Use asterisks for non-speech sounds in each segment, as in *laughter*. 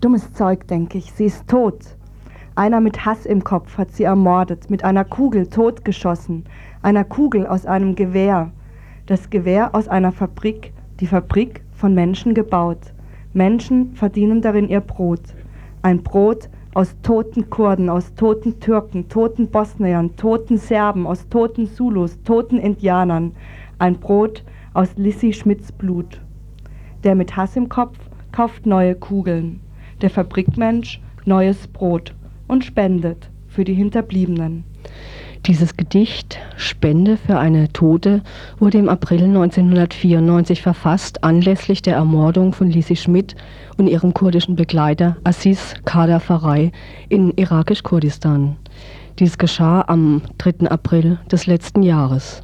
Dummes Zeug, denke ich, sie ist tot. Einer mit Hass im Kopf hat sie ermordet, mit einer Kugel totgeschossen, einer Kugel aus einem Gewehr. Das Gewehr aus einer Fabrik, die Fabrik von Menschen gebaut. Menschen verdienen darin ihr Brot. Ein Brot aus toten Kurden, aus toten Türken, toten Bosniern, toten Serben, aus toten Zulus, toten Indianern. Ein Brot aus Lissy Schmidts Blut. Der mit Hass im Kopf kauft neue Kugeln. Der Fabrikmensch neues Brot und spendet für die Hinterbliebenen. Dieses Gedicht Spende für eine Tote wurde im April 1994 verfasst anlässlich der Ermordung von Lisi Schmidt und ihrem kurdischen Begleiter Aziz Kader Farei in irakisch-Kurdistan. Dies geschah am 3. April des letzten Jahres.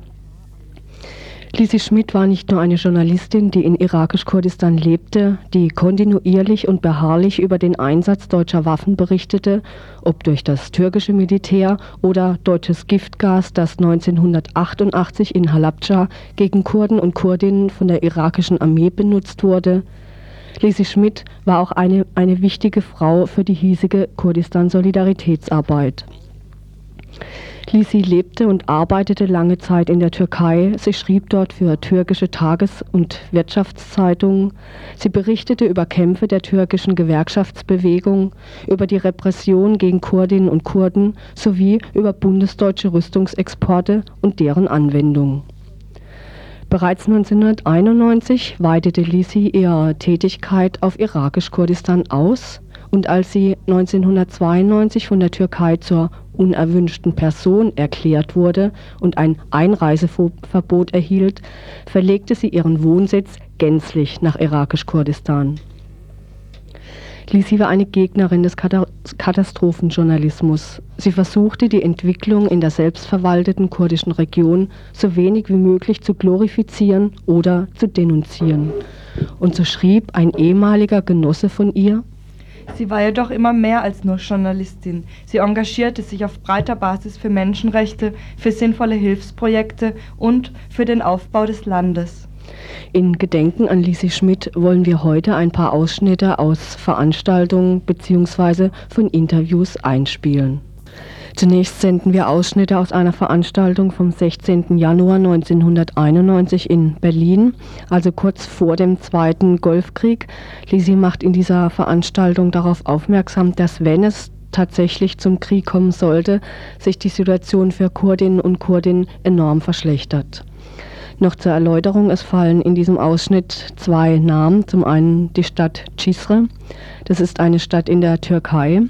Lisi Schmidt war nicht nur eine Journalistin, die in irakisch-Kurdistan lebte, die kontinuierlich und beharrlich über den Einsatz deutscher Waffen berichtete, ob durch das türkische Militär oder deutsches Giftgas, das 1988 in Halabja gegen Kurden und Kurdinnen von der irakischen Armee benutzt wurde. Lisi Schmidt war auch eine, eine wichtige Frau für die hiesige Kurdistan-Solidaritätsarbeit. Lisi lebte und arbeitete lange Zeit in der Türkei. Sie schrieb dort für türkische Tages- und Wirtschaftszeitungen. Sie berichtete über Kämpfe der türkischen Gewerkschaftsbewegung, über die Repression gegen Kurdinnen und Kurden sowie über bundesdeutsche Rüstungsexporte und deren Anwendung. Bereits 1991 weitete Lisi ihre Tätigkeit auf irakisch-Kurdistan aus und als sie 1992 von der Türkei zur unerwünschten Person erklärt wurde und ein Einreiseverbot erhielt, verlegte sie ihren Wohnsitz gänzlich nach irakisch-Kurdistan. Lisi war eine Gegnerin des Katastrophenjournalismus. Sie versuchte, die Entwicklung in der selbstverwalteten kurdischen Region so wenig wie möglich zu glorifizieren oder zu denunzieren. Und so schrieb ein ehemaliger Genosse von ihr, Sie war jedoch immer mehr als nur Journalistin. Sie engagierte sich auf breiter Basis für Menschenrechte, für sinnvolle Hilfsprojekte und für den Aufbau des Landes. In Gedenken an Lisi Schmidt wollen wir heute ein paar Ausschnitte aus Veranstaltungen bzw. von Interviews einspielen. Zunächst senden wir Ausschnitte aus einer Veranstaltung vom 16. Januar 1991 in Berlin, also kurz vor dem Zweiten Golfkrieg. Lisi macht in dieser Veranstaltung darauf aufmerksam, dass wenn es tatsächlich zum Krieg kommen sollte, sich die Situation für Kurdinnen und Kurdinnen enorm verschlechtert. Noch zur Erläuterung, es fallen in diesem Ausschnitt zwei Namen. Zum einen die Stadt Cizre, das ist eine Stadt in der Türkei,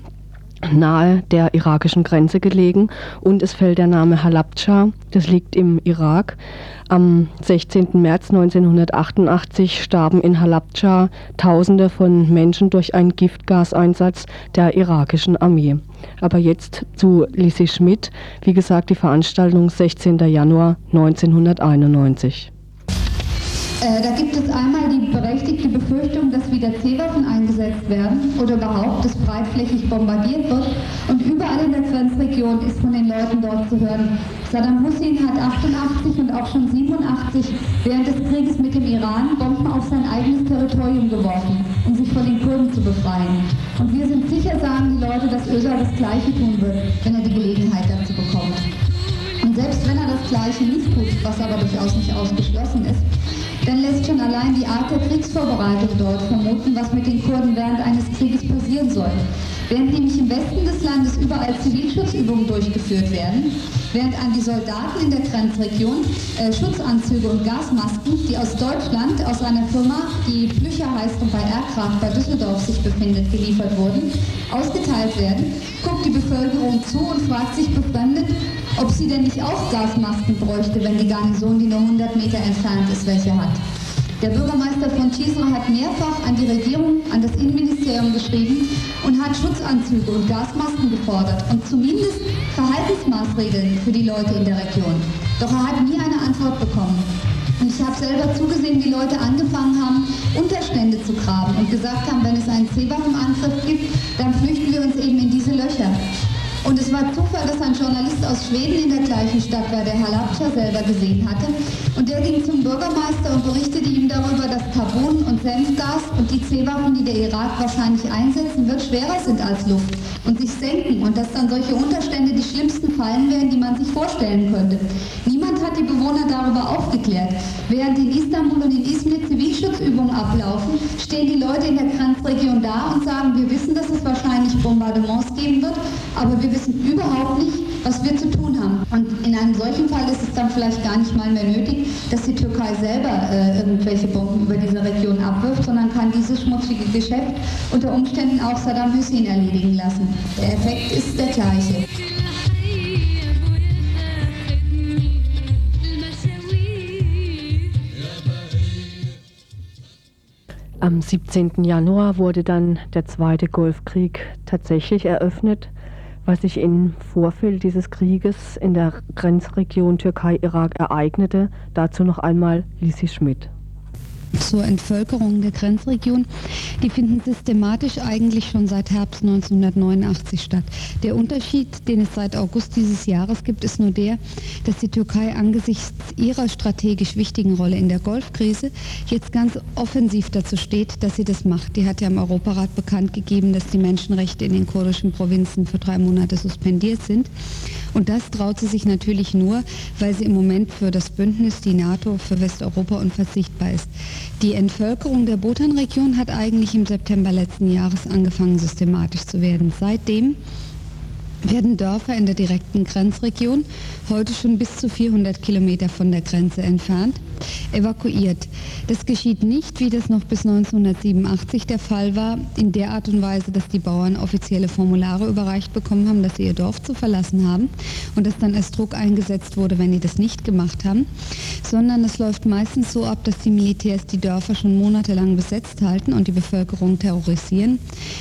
nahe der irakischen Grenze gelegen und es fällt der Name Halabja, das liegt im Irak. Am 16. März 1988 starben in Halabja Tausende von Menschen durch einen Giftgaseinsatz der irakischen Armee. Aber jetzt zu Lisi Schmidt, wie gesagt, die Veranstaltung 16. Januar 1991. Äh, da gibt es einmal die berechtigte Befürchtung, dass wieder C-Waffen eingesetzt werden oder überhaupt, dass breitflächig bombardiert wird. Und überall in der Grenzregion ist von den Leuten dort zu hören, Saddam Hussein hat 88 und auch schon 87 während des Krieges mit dem Iran Bomben auf sein eigenes Territorium geworfen, um sich von den Kurden zu befreien. Und wir sind sicher, sagen die Leute, dass Ösal das Gleiche tun wird, wenn er die Gelegenheit dazu bekommt. Und selbst wenn er das Gleiche nicht tut, was aber durchaus nicht ausgeschlossen ist, dann lässt schon allein die Art der Kriegsvorbereitung dort vermuten, was mit den Kurden während eines Krieges passieren soll. Während nämlich im Westen des Landes überall Zivilschutzübungen durchgeführt werden, während an die Soldaten in der Grenzregion äh, Schutzanzüge und Gasmasken, die aus Deutschland, aus einer Firma, die Blücher heißt und bei Aircraft bei Düsseldorf sich befindet, geliefert wurden, ausgeteilt werden, guckt die Bevölkerung zu und fragt sich befremdet, ob sie denn nicht auch Gasmasken bräuchte, wenn die Garnison, die nur 100 Meter entfernt ist, welche hat. Der Bürgermeister von Chisra hat mehrfach an die Regierung, an das Innenministerium geschrieben und hat Schutzanzüge und Gasmasken gefordert und zumindest Verhaltensmaßregeln für die Leute in der Region. Doch er hat nie eine Antwort bekommen. Und ich habe selber zugesehen, wie Leute angefangen haben, Unterstände zu graben und gesagt haben, wenn es einen Seewaffenangriff gibt, dann flüchten wir uns eben in diese Löcher. Und es war Zufall, dass ein Journalist aus Schweden in der gleichen Stadt war, der Halabja selber gesehen hatte. Und der ging zum Bürgermeister und berichtete ihm darüber, dass Carbon und Senfgas und die C-Waffen, die der Irak wahrscheinlich einsetzen wird, schwerer sind als Luft und sich senken und dass dann solche Unterstände die schlimmsten Fallen wären, die man sich vorstellen könnte. Niemand hat die Bewohner darüber aufgeklärt. Während in Istanbul und in Izmir Zivilschutzübungen ablaufen, stehen die Leute in der Grenzregion da und sagen, wir wissen, dass es wahrscheinlich Bombardements geben wird, aber wir wissen überhaupt nicht, was wir zu tun haben. Und in einem solchen Fall ist es dann vielleicht gar nicht mal mehr nötig, dass die Türkei selber äh, irgendwelche Bomben über diese Region abwirft, sondern kann dieses schmutzige Geschäft unter Umständen auch Saddam Hussein erledigen lassen. Der Effekt ist der gleiche. Am 17. Januar wurde dann der zweite Golfkrieg tatsächlich eröffnet, was sich im Vorfeld dieses Krieges in der Grenzregion Türkei-Irak ereignete. Dazu noch einmal Lisi Schmidt zur Entvölkerung der Grenzregion, die finden systematisch eigentlich schon seit Herbst 1989 statt. Der Unterschied, den es seit August dieses Jahres gibt, ist nur der, dass die Türkei angesichts ihrer strategisch wichtigen Rolle in der Golfkrise jetzt ganz offensiv dazu steht, dass sie das macht. Die hat ja im Europarat bekannt gegeben, dass die Menschenrechte in den kurdischen Provinzen für drei Monate suspendiert sind. Und das traut sie sich natürlich nur, weil sie im Moment für das Bündnis, die NATO, für Westeuropa unverzichtbar ist. Die Entvölkerung der Botan-Region hat eigentlich im September letzten Jahres angefangen systematisch zu werden. Seitdem werden Dörfer in der direkten Grenzregion, heute schon bis zu 400 Kilometer von der Grenze entfernt, evakuiert. Das geschieht nicht, wie das noch bis 1987 der Fall war, in der Art und Weise, dass die Bauern offizielle Formulare überreicht bekommen haben, dass sie ihr Dorf zu verlassen haben und dass dann erst Druck eingesetzt wurde, wenn die das nicht gemacht haben, sondern es läuft meistens so ab, dass die Militärs die Dörfer schon monatelang besetzt halten und die Bevölkerung terrorisieren,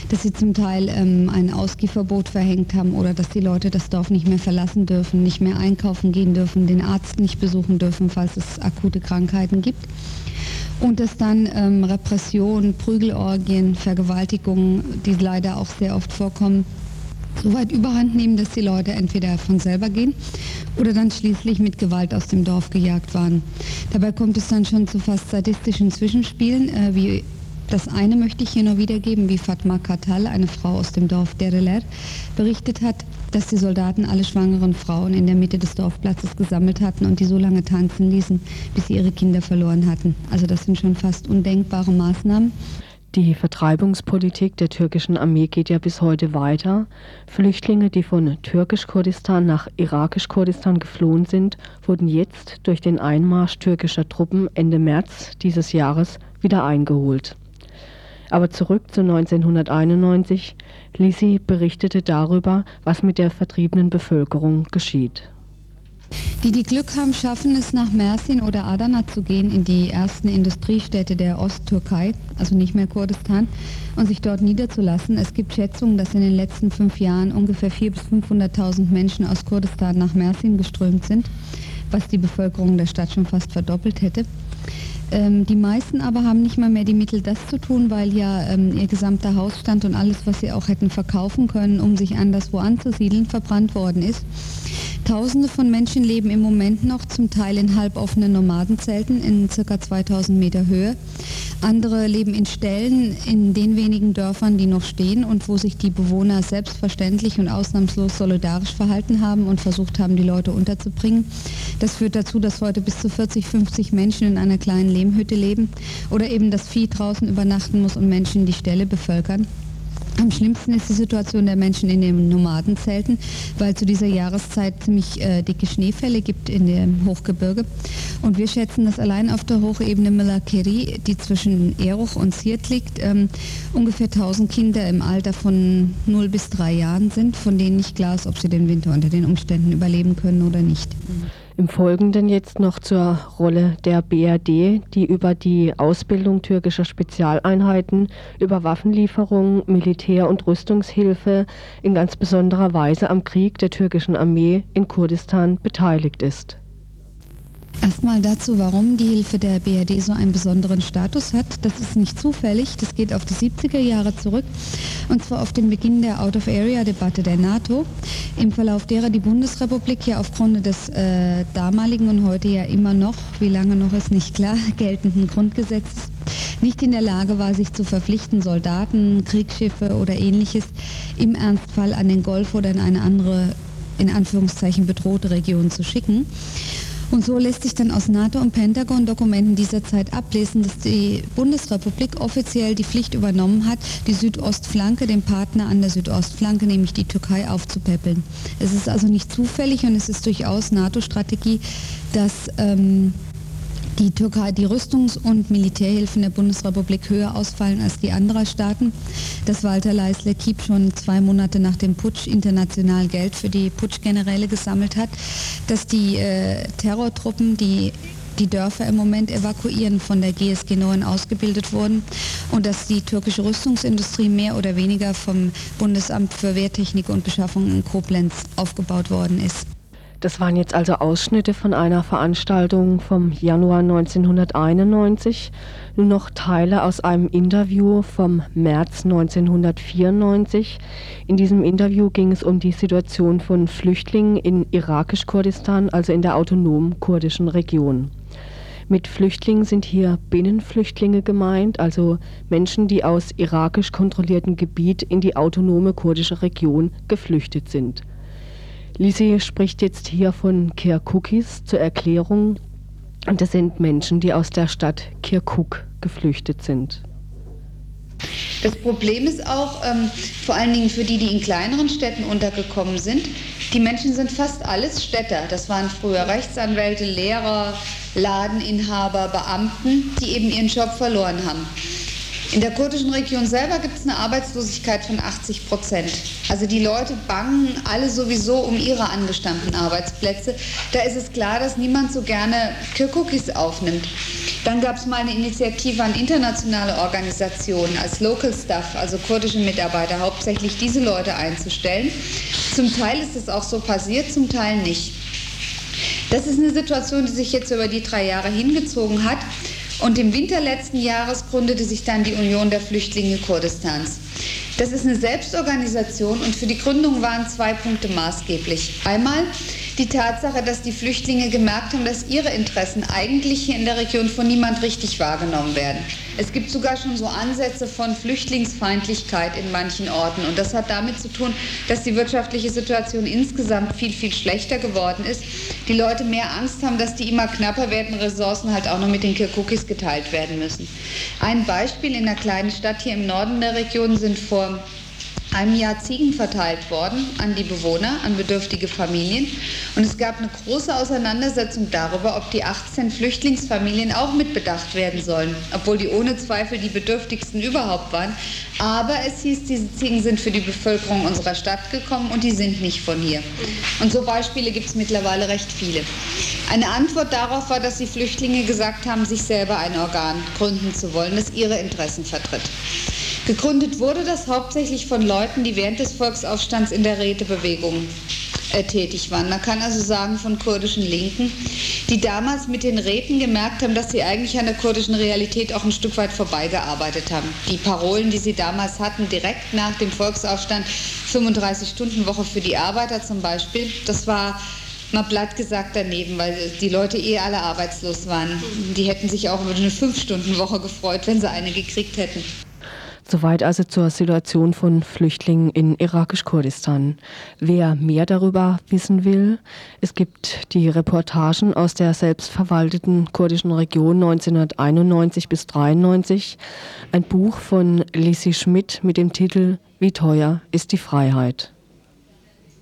dass sie zum Teil ähm, ein Ausgehverbot verhängt haben oder dass die Leute das Dorf nicht mehr verlassen dürfen, nicht mehr einkaufen gehen dürfen, den Arzt nicht besuchen dürfen, falls es akute Krankheiten gibt. Und dass dann ähm, Repression, Prügelorgien, Vergewaltigungen, die leider auch sehr oft vorkommen, so weit überhand nehmen, dass die Leute entweder von selber gehen oder dann schließlich mit Gewalt aus dem Dorf gejagt waren. Dabei kommt es dann schon zu fast sadistischen Zwischenspielen, äh, wie das eine möchte ich hier noch wiedergeben, wie Fatma Katal, eine Frau aus dem Dorf Dereler, berichtet hat, dass die Soldaten alle schwangeren Frauen in der Mitte des Dorfplatzes gesammelt hatten und die so lange tanzen ließen, bis sie ihre Kinder verloren hatten. Also das sind schon fast undenkbare Maßnahmen. Die Vertreibungspolitik der türkischen Armee geht ja bis heute weiter. Flüchtlinge, die von türkisch-Kurdistan nach irakisch-Kurdistan geflohen sind, wurden jetzt durch den Einmarsch türkischer Truppen Ende März dieses Jahres wieder eingeholt. Aber zurück zu 1991. Lisi berichtete darüber, was mit der vertriebenen Bevölkerung geschieht. Die, die Glück haben, schaffen es nach Mersin oder Adana zu gehen, in die ersten Industriestädte der Osttürkei, also nicht mehr Kurdistan, und sich dort niederzulassen. Es gibt Schätzungen, dass in den letzten fünf Jahren ungefähr 400.000 bis 500.000 Menschen aus Kurdistan nach Mersin geströmt sind, was die Bevölkerung der Stadt schon fast verdoppelt hätte. Ähm, die meisten aber haben nicht mal mehr die Mittel, das zu tun, weil ja ähm, ihr gesamter Hausstand und alles, was sie auch hätten verkaufen können, um sich anderswo anzusiedeln, verbrannt worden ist. Tausende von Menschen leben im Moment noch zum Teil in halboffenen Nomadenzelten in ca. 2000 Meter Höhe. Andere leben in Ställen in den wenigen Dörfern, die noch stehen und wo sich die Bewohner selbstverständlich und ausnahmslos solidarisch verhalten haben und versucht haben, die Leute unterzubringen. Das führt dazu, dass heute bis zu 40, 50 Menschen in einer kleinen Lehmhütte leben oder eben das Vieh draußen übernachten muss und Menschen die Ställe bevölkern. Am schlimmsten ist die Situation der Menschen in den Nomadenzelten, weil zu dieser Jahreszeit ziemlich äh, dicke Schneefälle gibt in dem Hochgebirge. Und wir schätzen, dass allein auf der Hochebene Melakeri, die zwischen Eruch und Sirt liegt, ähm, ungefähr 1000 Kinder im Alter von 0 bis 3 Jahren sind, von denen nicht klar ist, ob sie den Winter unter den Umständen überleben können oder nicht. Mhm. Im Folgenden jetzt noch zur Rolle der BRD, die über die Ausbildung türkischer Spezialeinheiten, über Waffenlieferungen, Militär- und Rüstungshilfe in ganz besonderer Weise am Krieg der türkischen Armee in Kurdistan beteiligt ist. Erstmal dazu, warum die Hilfe der BRD so einen besonderen Status hat. Das ist nicht zufällig, das geht auf die 70er Jahre zurück und zwar auf den Beginn der Out-of-Area-Debatte der NATO, im Verlauf derer die Bundesrepublik ja aufgrund des äh, damaligen und heute ja immer noch, wie lange noch ist nicht klar, *laughs* geltenden Grundgesetzes nicht in der Lage war, sich zu verpflichten, Soldaten, Kriegsschiffe oder ähnliches im Ernstfall an den Golf oder in eine andere, in Anführungszeichen, bedrohte Region zu schicken. Und so lässt sich dann aus NATO- und Pentagon-Dokumenten dieser Zeit ablesen, dass die Bundesrepublik offiziell die Pflicht übernommen hat, die Südostflanke, den Partner an der Südostflanke, nämlich die Türkei, aufzupäppeln. Es ist also nicht zufällig und es ist durchaus NATO-Strategie, dass ähm, die Türkei, die Rüstungs- und Militärhilfen der Bundesrepublik höher ausfallen als die anderer Staaten, dass Walter Leisler-Kiep schon zwei Monate nach dem Putsch international Geld für die Putschgeneräle gesammelt hat, dass die äh, Terrortruppen, die die Dörfer im Moment evakuieren, von der GSG 9 ausgebildet wurden und dass die türkische Rüstungsindustrie mehr oder weniger vom Bundesamt für Wehrtechnik und Beschaffung in Koblenz aufgebaut worden ist. Das waren jetzt also Ausschnitte von einer Veranstaltung vom Januar 1991, nur noch Teile aus einem Interview vom März 1994. In diesem Interview ging es um die Situation von Flüchtlingen in irakisch-Kurdistan, also in der autonomen kurdischen Region. Mit Flüchtlingen sind hier Binnenflüchtlinge gemeint, also Menschen, die aus irakisch kontrolliertem Gebiet in die autonome kurdische Region geflüchtet sind. Lisi spricht jetzt hier von Kirkukis zur Erklärung. Und das sind Menschen, die aus der Stadt Kirkuk geflüchtet sind. Das Problem ist auch, ähm, vor allen Dingen für die, die in kleineren Städten untergekommen sind, die Menschen sind fast alles Städter. Das waren früher Rechtsanwälte, Lehrer, Ladeninhaber, Beamten, die eben ihren Job verloren haben. In der kurdischen Region selber gibt es eine Arbeitslosigkeit von 80 Prozent. Also die Leute bangen alle sowieso um ihre angestammten Arbeitsplätze. Da ist es klar, dass niemand so gerne Kirkukis aufnimmt. Dann gab es mal eine Initiative an internationale Organisationen als Local Staff, also kurdische Mitarbeiter, hauptsächlich diese Leute einzustellen. Zum Teil ist es auch so passiert, zum Teil nicht. Das ist eine Situation, die sich jetzt über die drei Jahre hingezogen hat. Und im Winter letzten Jahres gründete sich dann die Union der Flüchtlinge Kurdistans. Das ist eine Selbstorganisation und für die Gründung waren zwei Punkte maßgeblich. Einmal die Tatsache, dass die Flüchtlinge gemerkt haben, dass ihre Interessen eigentlich hier in der Region von niemand richtig wahrgenommen werden. Es gibt sogar schon so Ansätze von Flüchtlingsfeindlichkeit in manchen Orten. Und das hat damit zu tun, dass die wirtschaftliche Situation insgesamt viel, viel schlechter geworden ist. Die Leute mehr Angst haben, dass die immer knapper werden, Ressourcen halt auch noch mit den Kirkukis geteilt werden müssen. Ein Beispiel in einer kleinen Stadt hier im Norden der Region sind vor einem Jahr Ziegen verteilt worden an die Bewohner, an bedürftige Familien. Und es gab eine große Auseinandersetzung darüber, ob die 18 Flüchtlingsfamilien auch mitbedacht werden sollen, obwohl die ohne Zweifel die bedürftigsten überhaupt waren. Aber es hieß, diese Ziegen sind für die Bevölkerung unserer Stadt gekommen und die sind nicht von hier. Und so Beispiele gibt es mittlerweile recht viele. Eine Antwort darauf war, dass die Flüchtlinge gesagt haben, sich selber ein Organ gründen zu wollen, das ihre Interessen vertritt. Gegründet wurde das hauptsächlich von Leuten, die während des Volksaufstands in der Rätebewegung äh, tätig waren. Man kann also sagen von kurdischen Linken, die damals mit den Räten gemerkt haben, dass sie eigentlich an der kurdischen Realität auch ein Stück weit vorbeigearbeitet haben. Die Parolen, die sie damals hatten, direkt nach dem Volksaufstand, 35-Stunden-Woche für die Arbeiter zum Beispiel, das war mal platt gesagt daneben, weil die Leute eh alle arbeitslos waren. Die hätten sich auch über eine Fünf-Stunden-Woche gefreut, wenn sie eine gekriegt hätten. Soweit also zur Situation von Flüchtlingen in irakisch-Kurdistan. Wer mehr darüber wissen will, es gibt die Reportagen aus der selbstverwalteten kurdischen Region 1991 bis 1993, ein Buch von Lissi Schmidt mit dem Titel Wie teuer ist die Freiheit?